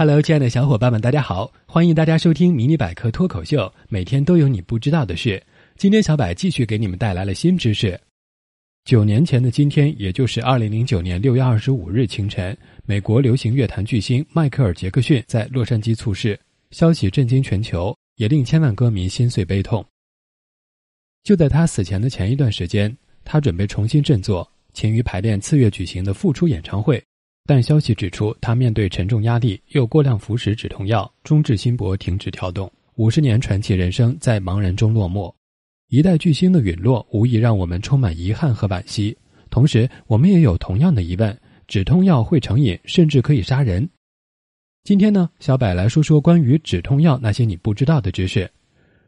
Hello，亲爱的小伙伴们，大家好！欢迎大家收听《迷你百科脱口秀》，每天都有你不知道的事。今天小柏继续给你们带来了新知识。九年前的今天，也就是二零零九年六月二十五日清晨，美国流行乐坛巨星迈克尔·杰克逊在洛杉矶猝逝，消息震惊全球，也令千万歌迷心碎悲痛。就在他死前的前一段时间，他准备重新振作，勤于排练次月举行的复出演唱会。但消息指出，他面对沉重压力，又过量服食止痛药，中置心搏停止跳动，五十年传奇人生在茫然中落幕。一代巨星的陨落，无疑让我们充满遗憾和惋惜。同时，我们也有同样的疑问：止痛药会成瘾，甚至可以杀人。今天呢，小柏来说说关于止痛药那些你不知道的知识。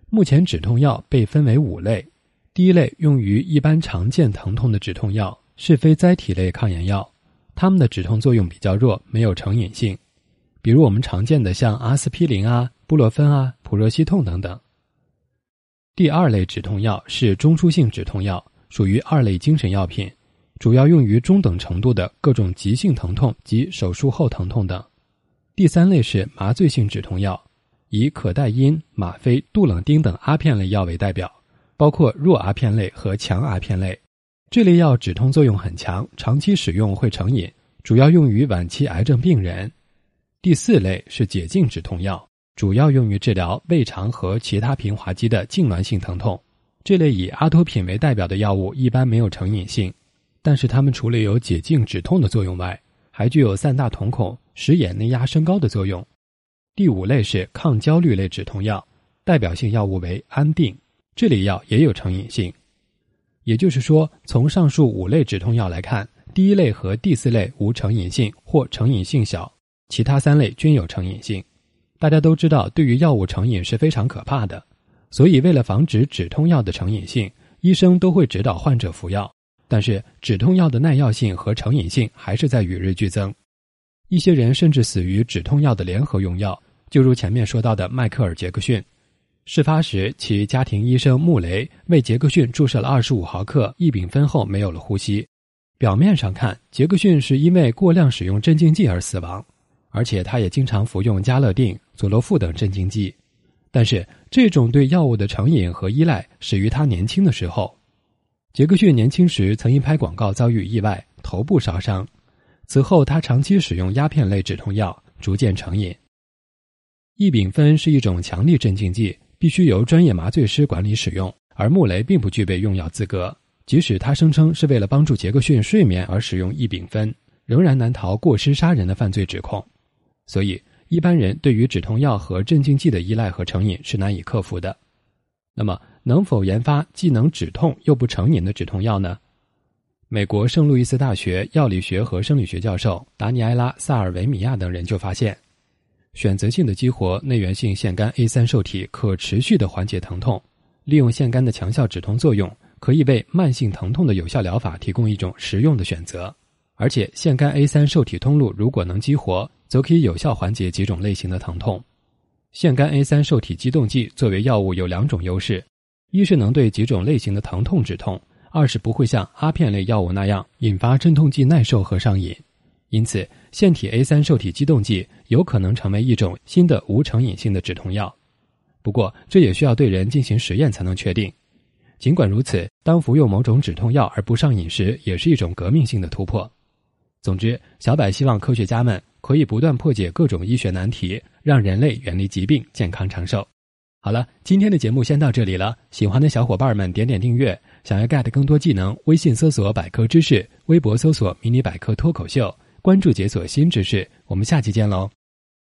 目前，止痛药被分为五类。第一类用于一般常见疼痛的止痛药，是非甾体类抗炎药。它们的止痛作用比较弱，没有成瘾性，比如我们常见的像阿司匹林啊、布洛芬啊、普热西痛等等。第二类止痛药是中枢性止痛药，属于二类精神药品，主要用于中等程度的各种急性疼痛及手术后疼痛等。第三类是麻醉性止痛药，以可待因、吗啡、杜冷丁等阿片类药为代表，包括弱阿片类和强阿片类。这类药止痛作用很强，长期使用会成瘾，主要用于晚期癌症病人。第四类是解痉止痛药，主要用于治疗胃肠和其他平滑肌的痉挛性疼痛。这类以阿托品为代表的药物一般没有成瘾性，但是它们除了有解痉止痛的作用外，还具有散大瞳孔、使眼内压升高的作用。第五类是抗焦虑类止痛药，代表性药物为安定，这类药也有成瘾性。也就是说，从上述五类止痛药来看，第一类和第四类无成瘾性或成瘾性小，其他三类均有成瘾性。大家都知道，对于药物成瘾是非常可怕的，所以为了防止止痛药的成瘾性，医生都会指导患者服药。但是，止痛药的耐药性和成瘾性还是在与日俱增，一些人甚至死于止痛药的联合用药，就如前面说到的迈克尔·杰克逊。事发时，其家庭医生穆雷为杰克逊注射了二十五毫克异丙酚后没有了呼吸。表面上看，杰克逊是因为过量使用镇静剂而死亡，而且他也经常服用加乐定、佐洛富等镇静剂。但是，这种对药物的成瘾和依赖始于他年轻的时候。杰克逊年轻时曾因拍广告遭遇意外，头部烧伤。此后，他长期使用鸦片类止痛药，逐渐成瘾。异丙酚是一种强力镇静剂。必须由专业麻醉师管理使用，而穆雷并不具备用药资格。即使他声称是为了帮助杰克逊睡眠而使用异丙酚，仍然难逃过失杀人的犯罪指控。所以，一般人对于止痛药和镇静剂的依赖和成瘾是难以克服的。那么，能否研发既能止痛又不成瘾的止痛药呢？美国圣路易斯大学药理学和生理学教授达尼埃拉·萨尔维米亚等人就发现。选择性的激活内源性腺苷 A 三受体，可持续的缓解疼痛。利用腺苷的强效止痛作用，可以为慢性疼痛的有效疗法提供一种实用的选择。而且，腺苷 A 三受体通路如果能激活，则可以有效缓解几种类型的疼痛。腺苷 A 三受体激动剂作为药物有两种优势：一是能对几种类型的疼痛止痛；二是不会像阿片类药物那样引发镇痛剂耐受和上瘾。因此，腺体 A 三受体激动剂有可能成为一种新的无成瘾性的止痛药。不过，这也需要对人进行实验才能确定。尽管如此，当服用某种止痛药而不上瘾时，也是一种革命性的突破。总之，小柏希望科学家们可以不断破解各种医学难题，让人类远离疾病，健康长寿。好了，今天的节目先到这里了。喜欢的小伙伴们点点订阅，想要 get 更多技能，微信搜索“百科知识”，微博搜索“迷你百科脱口秀”。关注解锁新知识，我们下期见喽。